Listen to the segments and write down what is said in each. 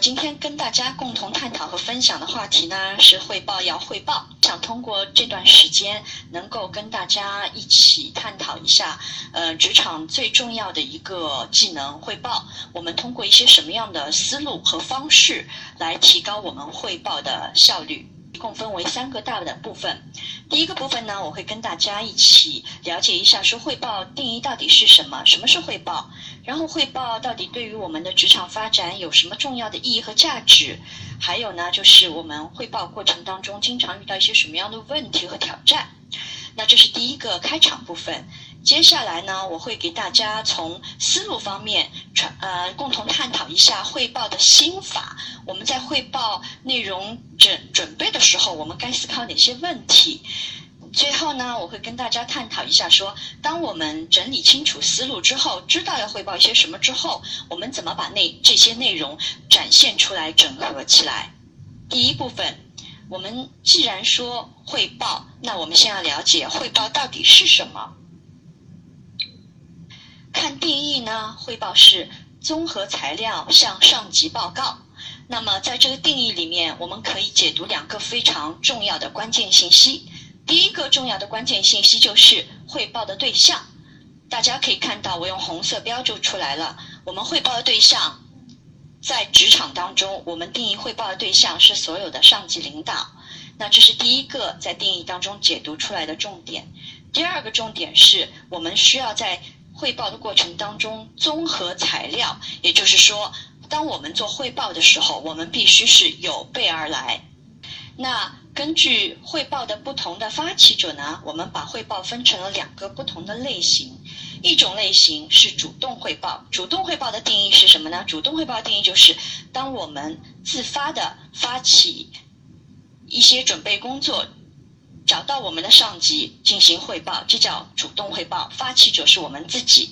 今天跟大家共同探讨和分享的话题呢是汇报要汇报，想通过这段时间能够跟大家一起探讨一下，呃，职场最重要的一个技能汇报，我们通过一些什么样的思路和方式来提高我们汇报的效率。一共分为三个大的部分。第一个部分呢，我会跟大家一起了解一下，说汇报定义到底是什么，什么是汇报，然后汇报到底对于我们的职场发展有什么重要的意义和价值，还有呢，就是我们汇报过程当中经常遇到一些什么样的问题和挑战。那这是第一个开场部分。接下来呢，我会给大家从思路方面传呃共同探讨一下汇报的心法。我们在汇报内容准准备的时候，我们该思考哪些问题？最后呢，我会跟大家探讨一下，说当我们整理清楚思路之后，知道要汇报一些什么之后，我们怎么把内这些内容展现出来、整合起来？第一部分，我们既然说汇报，那我们先要了解汇报到底是什么。看定义呢，汇报是综合材料向上级报告。那么在这个定义里面，我们可以解读两个非常重要的关键信息。第一个重要的关键信息就是汇报的对象。大家可以看到，我用红色标注出来了。我们汇报的对象，在职场当中，我们定义汇报的对象是所有的上级领导。那这是第一个在定义当中解读出来的重点。第二个重点是我们需要在汇报的过程当中，综合材料，也就是说，当我们做汇报的时候，我们必须是有备而来。那根据汇报的不同的发起者呢，我们把汇报分成了两个不同的类型。一种类型是主动汇报，主动汇报的定义是什么呢？主动汇报定义就是，当我们自发的发起一些准备工作。找到我们的上级进行汇报，这叫主动汇报，发起者是我们自己。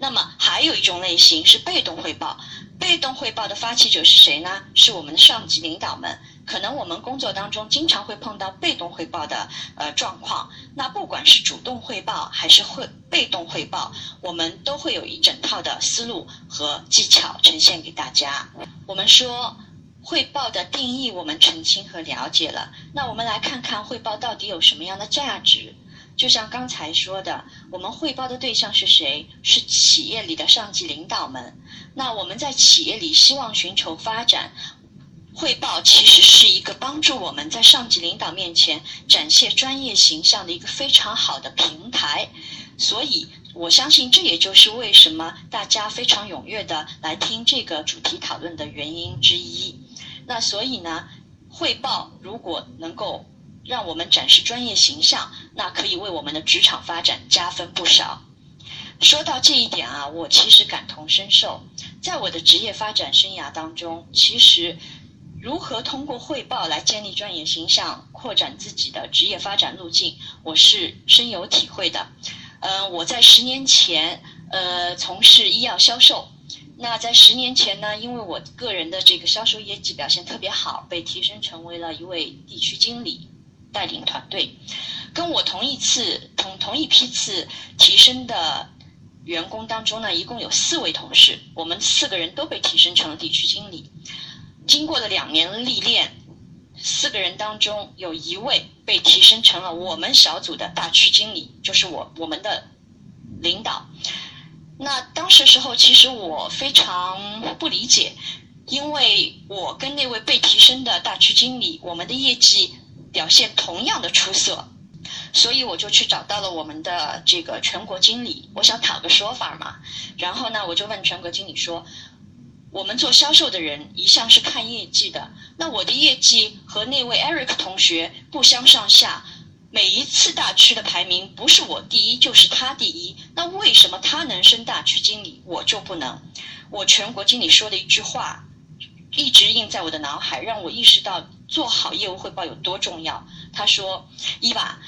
那么还有一种类型是被动汇报，被动汇报的发起者是谁呢？是我们的上级领导们。可能我们工作当中经常会碰到被动汇报的呃状况，那不管是主动汇报还是会被动汇报，我们都会有一整套的思路和技巧呈现给大家。我们说。汇报的定义我们澄清和了解了，那我们来看看汇报到底有什么样的价值。就像刚才说的，我们汇报的对象是谁？是企业里的上级领导们。那我们在企业里希望寻求发展，汇报其实是一个帮助我们在上级领导面前展现专业形象的一个非常好的平台。所以，我相信这也就是为什么大家非常踊跃的来听这个主题讨论的原因之一。那所以呢，汇报如果能够让我们展示专业形象，那可以为我们的职场发展加分不少。说到这一点啊，我其实感同身受。在我的职业发展生涯当中，其实如何通过汇报来建立专业形象、扩展自己的职业发展路径，我是深有体会的。嗯，我在十年前呃从事医药销售。那在十年前呢，因为我个人的这个销售业绩表现特别好，被提升成为了一位地区经理，带领团队。跟我同一次同同一批次提升的员工当中呢，一共有四位同事，我们四个人都被提升成了地区经理。经过了两年历练，四个人当中有一位被提升成了我们小组的大区经理，就是我我们的领导。那当时时候，其实我非常不理解，因为我跟那位被提升的大区经理，我们的业绩表现同样的出色，所以我就去找到了我们的这个全国经理，我想讨个说法嘛。然后呢，我就问全国经理说：“我们做销售的人一向是看业绩的，那我的业绩和那位 Eric 同学不相上下。”每一次大区的排名不是我第一就是他第一，那为什么他能升大区经理，我就不能？我全国经理说的一句话，一直印在我的脑海，让我意识到做好业务汇报有多重要。他说：“伊娃，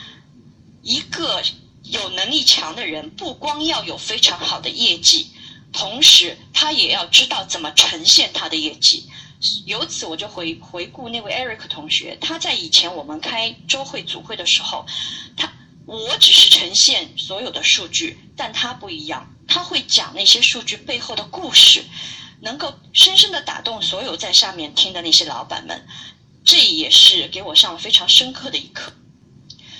一个有能力强的人，不光要有非常好的业绩，同时他也要知道怎么呈现他的业绩。”由此我就回回顾那位 Eric 同学，他在以前我们开周会组会的时候，他我只是呈现所有的数据，但他不一样，他会讲那些数据背后的故事，能够深深的打动所有在下面听的那些老板们，这也是给我上了非常深刻的一课，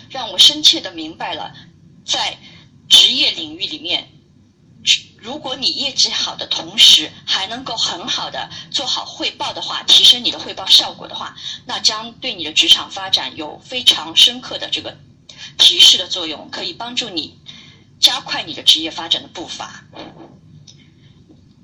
让我深切的明白了，在职业领域里面。如果你业绩好的同时还能够很好的做好汇报的话，提升你的汇报效果的话，那将对你的职场发展有非常深刻的这个提示的作用，可以帮助你加快你的职业发展的步伐。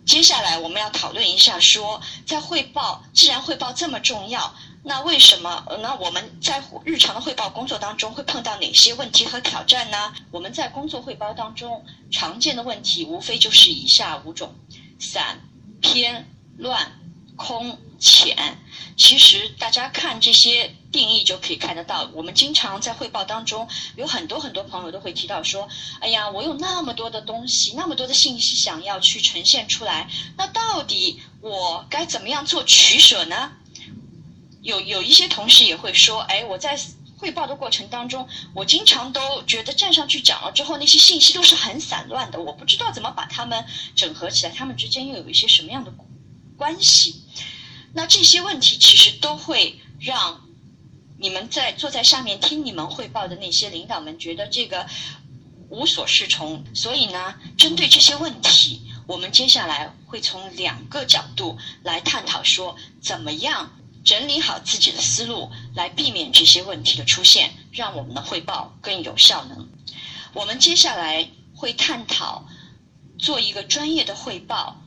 接下来我们要讨论一下，说在汇报，既然汇报这么重要。那为什么？那我们在日常的汇报工作当中会碰到哪些问题和挑战呢？我们在工作汇报当中常见的问题无非就是以下五种：散、偏、乱、空、浅。其实大家看这些定义就可以看得到。我们经常在汇报当中有很多很多朋友都会提到说：“哎呀，我有那么多的东西，那么多的信息想要去呈现出来，那到底我该怎么样做取舍呢？”有有一些同事也会说，哎，我在汇报的过程当中，我经常都觉得站上去讲了之后，那些信息都是很散乱的，我不知道怎么把它们整合起来，他们之间又有一些什么样的关系？那这些问题其实都会让你们在坐在下面听你们汇报的那些领导们觉得这个无所适从。所以呢，针对这些问题，我们接下来会从两个角度来探讨，说怎么样。整理好自己的思路，来避免这些问题的出现，让我们的汇报更有效能。我们接下来会探讨做一个专业的汇报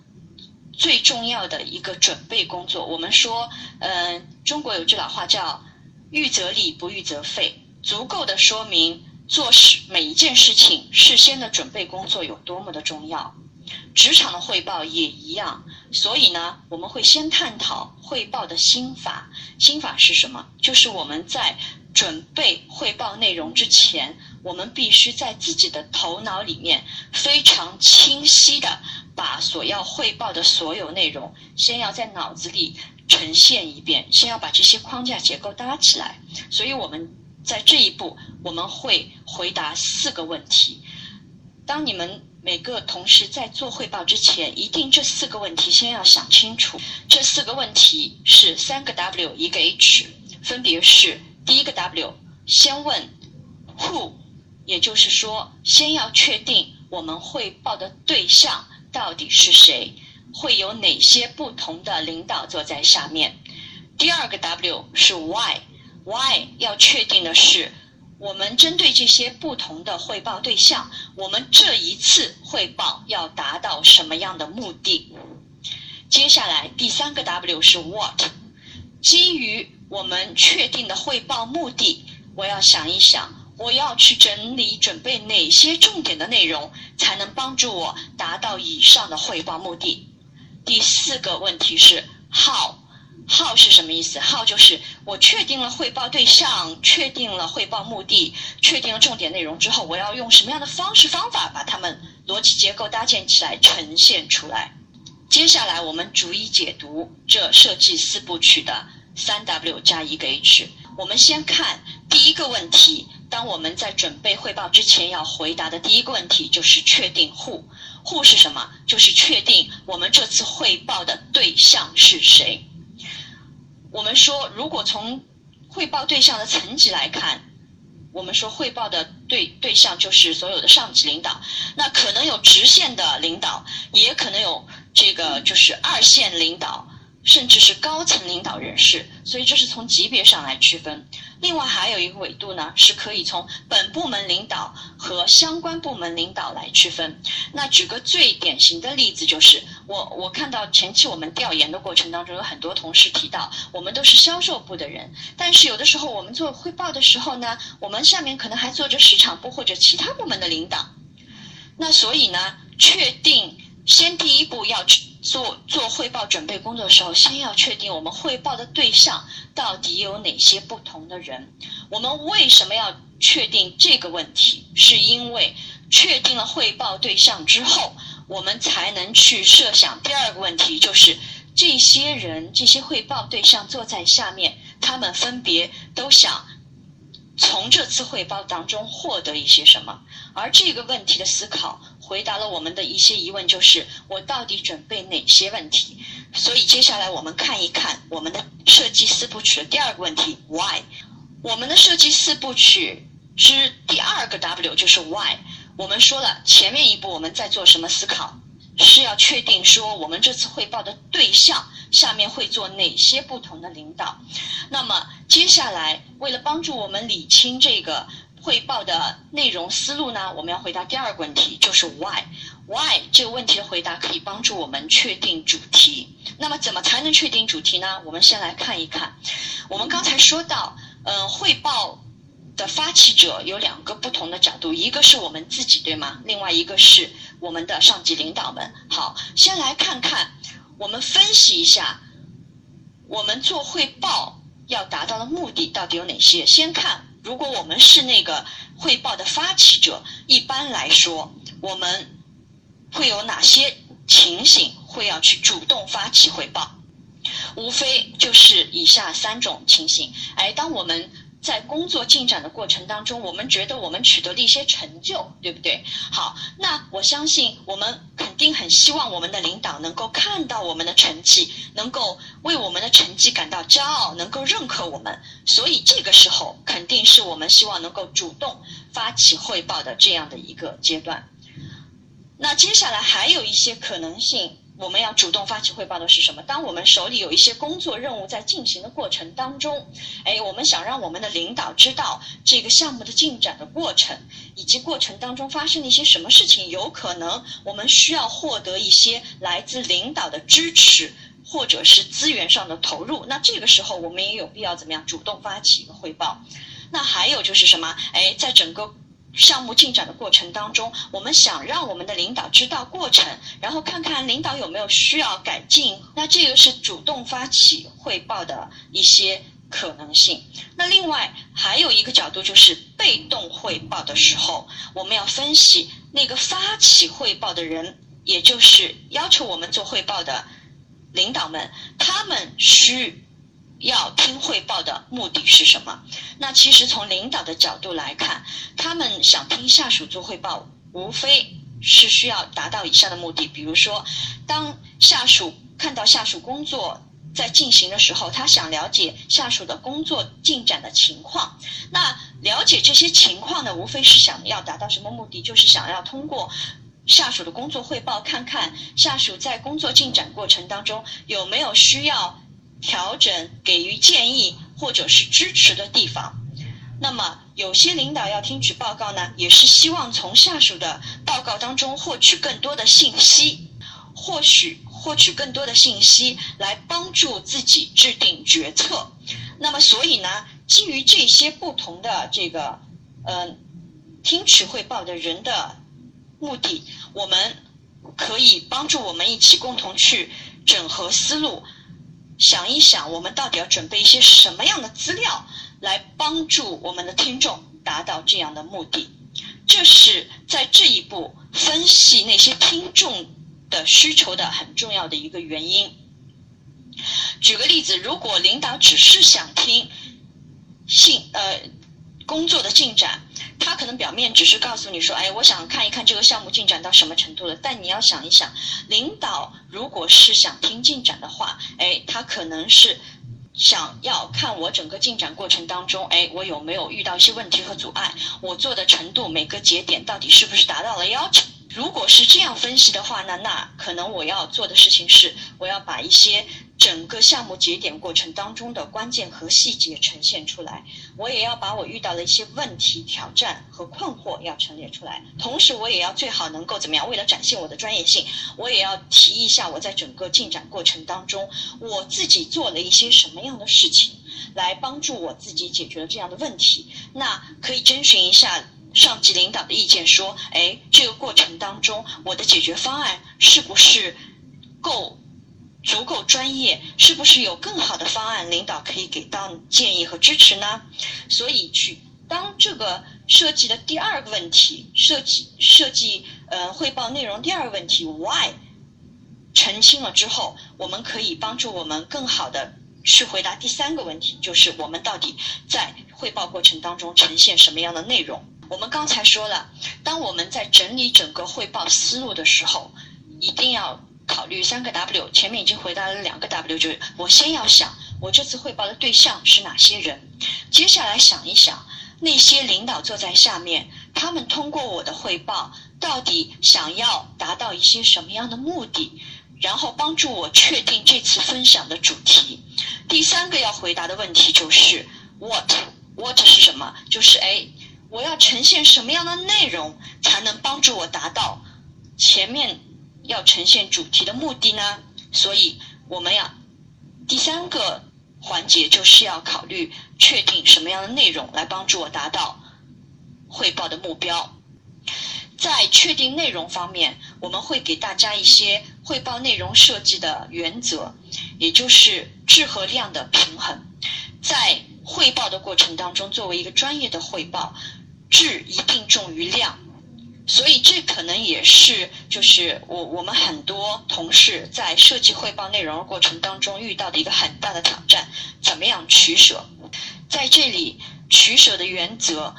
最重要的一个准备工作。我们说，嗯，中国有句老话叫“预则立，不预则废”，足够的说明做事每一件事情事先的准备工作有多么的重要。职场的汇报也一样，所以呢，我们会先探讨汇报的心法。心法是什么？就是我们在准备汇报内容之前，我们必须在自己的头脑里面非常清晰的把所要汇报的所有内容，先要在脑子里呈现一遍，先要把这些框架结构搭起来。所以我们在这一步，我们会回答四个问题。当你们。每个同事在做汇报之前，一定这四个问题先要想清楚。这四个问题是三个 W 一个 H，分别是第一个 W，先问 Who，也就是说，先要确定我们汇报的对象到底是谁，会有哪些不同的领导坐在下面。第二个 W 是 Why，Why 要确定的是。我们针对这些不同的汇报对象，我们这一次汇报要达到什么样的目的？接下来第三个 W 是 What，基于我们确定的汇报目的，我要想一想，我要去整理准备哪些重点的内容，才能帮助我达到以上的汇报目的？第四个问题是 how，how 是什么意思？？how 就是我确定了汇报对象，确定了汇报目的，确定了重点内容之后，我要用什么样的方式方法把它们逻辑结构搭建起来，呈现出来。接下来我们逐一解读这设计四部曲的三 W 加一个 H。我们先看第一个问题，当我们在准备汇报之前要回答的第一个问题就是确定 Who。Who 是什么？就是确定我们这次汇报的对象是谁。我们说，如果从汇报对象的层级来看，我们说汇报的对对象就是所有的上级领导，那可能有直线的领导，也可能有这个就是二线领导。甚至是高层领导人士，所以这是从级别上来区分。另外还有一个维度呢，是可以从本部门领导和相关部门领导来区分。那举个最典型的例子，就是我我看到前期我们调研的过程当中，有很多同事提到，我们都是销售部的人，但是有的时候我们做汇报的时候呢，我们下面可能还坐着市场部或者其他部门的领导。那所以呢，确定。先第一步要去做做汇报准备工作的时候，先要确定我们汇报的对象到底有哪些不同的人。我们为什么要确定这个问题？是因为确定了汇报对象之后，我们才能去设想第二个问题，就是这些人、这些汇报对象坐在下面，他们分别都想从这次汇报当中获得一些什么。而这个问题的思考。回答了我们的一些疑问，就是我到底准备哪些问题？所以接下来我们看一看我们的设计四部曲的第二个问题：Why？我们的设计四部曲之第二个 W 就是 Why。我们说了前面一步我们在做什么思考，是要确定说我们这次汇报的对象下面会做哪些不同的领导。那么接下来为了帮助我们理清这个。汇报的内容思路呢？我们要回答第二个问题，就是 why。why 这个问题的回答可以帮助我们确定主题。那么怎么才能确定主题呢？我们先来看一看。我们刚才说到，嗯，汇报的发起者有两个不同的角度，一个是我们自己，对吗？另外一个是我们的上级领导们。好，先来看看，我们分析一下，我们做汇报要达到的目的到底有哪些？先看。如果我们是那个汇报的发起者，一般来说，我们会有哪些情形会要去主动发起汇报？无非就是以下三种情形。哎，当我们。在工作进展的过程当中，我们觉得我们取得了一些成就，对不对？好，那我相信我们肯定很希望我们的领导能够看到我们的成绩，能够为我们的成绩感到骄傲，能够认可我们。所以这个时候肯定是我们希望能够主动发起汇报的这样的一个阶段。那接下来还有一些可能性。我们要主动发起汇报的是什么？当我们手里有一些工作任务在进行的过程当中，哎，我们想让我们的领导知道这个项目的进展的过程，以及过程当中发生了一些什么事情，有可能我们需要获得一些来自领导的支持，或者是资源上的投入。那这个时候，我们也有必要怎么样主动发起一个汇报？那还有就是什么？哎，在整个。项目进展的过程当中，我们想让我们的领导知道过程，然后看看领导有没有需要改进。那这个是主动发起汇报的一些可能性。那另外还有一个角度就是被动汇报的时候，我们要分析那个发起汇报的人，也就是要求我们做汇报的领导们，他们需。要听汇报的目的是什么？那其实从领导的角度来看，他们想听下属做汇报，无非是需要达到以下的目的。比如说，当下属看到下属工作在进行的时候，他想了解下属的工作进展的情况。那了解这些情况呢，无非是想要达到什么目的？就是想要通过下属的工作汇报，看看下属在工作进展过程当中有没有需要。调整、给予建议或者是支持的地方。那么，有些领导要听取报告呢，也是希望从下属的报告当中获取更多的信息，或许获取更多的信息来帮助自己制定决策。那么，所以呢，基于这些不同的这个，嗯，听取汇报的人的目的，我们可以帮助我们一起共同去整合思路。想一想，我们到底要准备一些什么样的资料，来帮助我们的听众达到这样的目的？这是在这一步分析那些听众的需求的很重要的一个原因。举个例子，如果领导只是想听信呃工作的进展。他可能表面只是告诉你说，哎，我想看一看这个项目进展到什么程度了。但你要想一想，领导如果是想听进展的话，哎，他可能是想要看我整个进展过程当中，哎，我有没有遇到一些问题和阻碍，我做的程度每个节点到底是不是达到了要求。如果是这样分析的话，那那可能我要做的事情是，我要把一些。整个项目节点过程当中的关键和细节呈现出来，我也要把我遇到的一些问题、挑战和困惑要陈列出来。同时，我也要最好能够怎么样？为了展现我的专业性，我也要提一下我在整个进展过程当中，我自己做了一些什么样的事情，来帮助我自己解决了这样的问题。那可以征询一下上级领导的意见，说，哎，这个过程当中，我的解决方案是不是够足够专业？是不是有更好的方案，领导可以给到建议和支持呢？所以去当这个设计的第二个问题，设计设计呃汇报内容第二个问题 why 澄清了之后，我们可以帮助我们更好的。去回答第三个问题，就是我们到底在汇报过程当中呈现什么样的内容？我们刚才说了，当我们在整理整个汇报思路的时候，一定要考虑三个 W。前面已经回答了两个 W，就是我先要想我这次汇报的对象是哪些人，接下来想一想那些领导坐在下面，他们通过我的汇报到底想要达到一些什么样的目的，然后帮助我确定这次分享的主题。第三个要回答的问题就是 what，what 是什么？就是哎，我要呈现什么样的内容才能帮助我达到前面要呈现主题的目的呢？所以我们要第三个环节就是要考虑确定什么样的内容来帮助我达到汇报的目标。在确定内容方面，我们会给大家一些汇报内容设计的原则，也就是质和量的平衡。在汇报的过程当中，作为一个专业的汇报，质一定重于量，所以这可能也是就是我我们很多同事在设计汇报内容的过程当中遇到的一个很大的挑战：怎么样取舍？在这里取舍的原则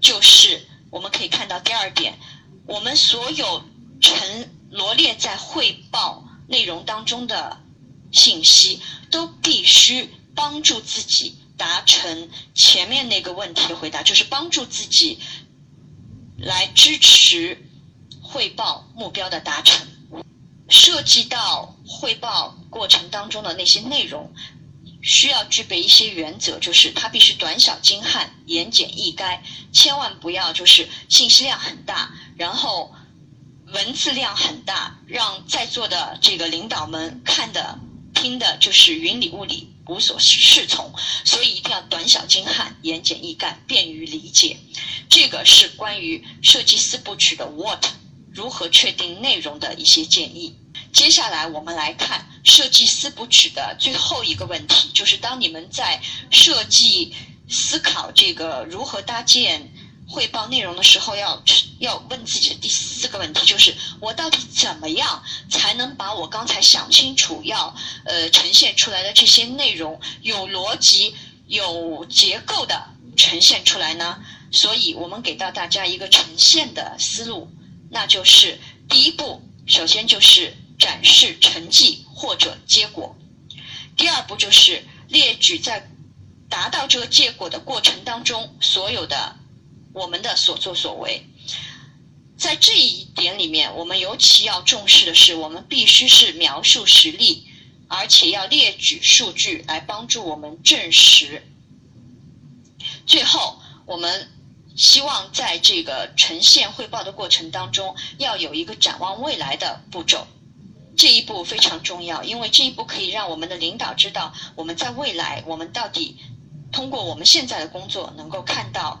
就是我们可以看到第二点。我们所有陈罗列在汇报内容当中的信息，都必须帮助自己达成前面那个问题的回答，就是帮助自己来支持汇报目标的达成。涉及到汇报过程当中的那些内容，需要具备一些原则，就是它必须短小精悍、言简意赅，千万不要就是信息量很大。然后文字量很大，让在座的这个领导们看的、听的，就是云里雾里，无所适从。所以一定要短小精悍、言简意赅、便于理解。这个是关于设计四部曲的 What 如何确定内容的一些建议。接下来我们来看设计四部曲的最后一个问题，就是当你们在设计、思考这个如何搭建。汇报内容的时候，要要问自己的第四个问题，就是我到底怎么样才能把我刚才想清楚要呃呈现出来的这些内容有逻辑、有结构的呈现出来呢？所以我们给到大家一个呈现的思路，那就是第一步，首先就是展示成绩或者结果；第二步就是列举在达到这个结果的过程当中所有的。我们的所作所为，在这一点里面，我们尤其要重视的是，我们必须是描述实例，而且要列举数据来帮助我们证实。最后，我们希望在这个呈现汇报的过程当中，要有一个展望未来的步骤。这一步非常重要，因为这一步可以让我们的领导知道，我们在未来，我们到底通过我们现在的工作，能够看到。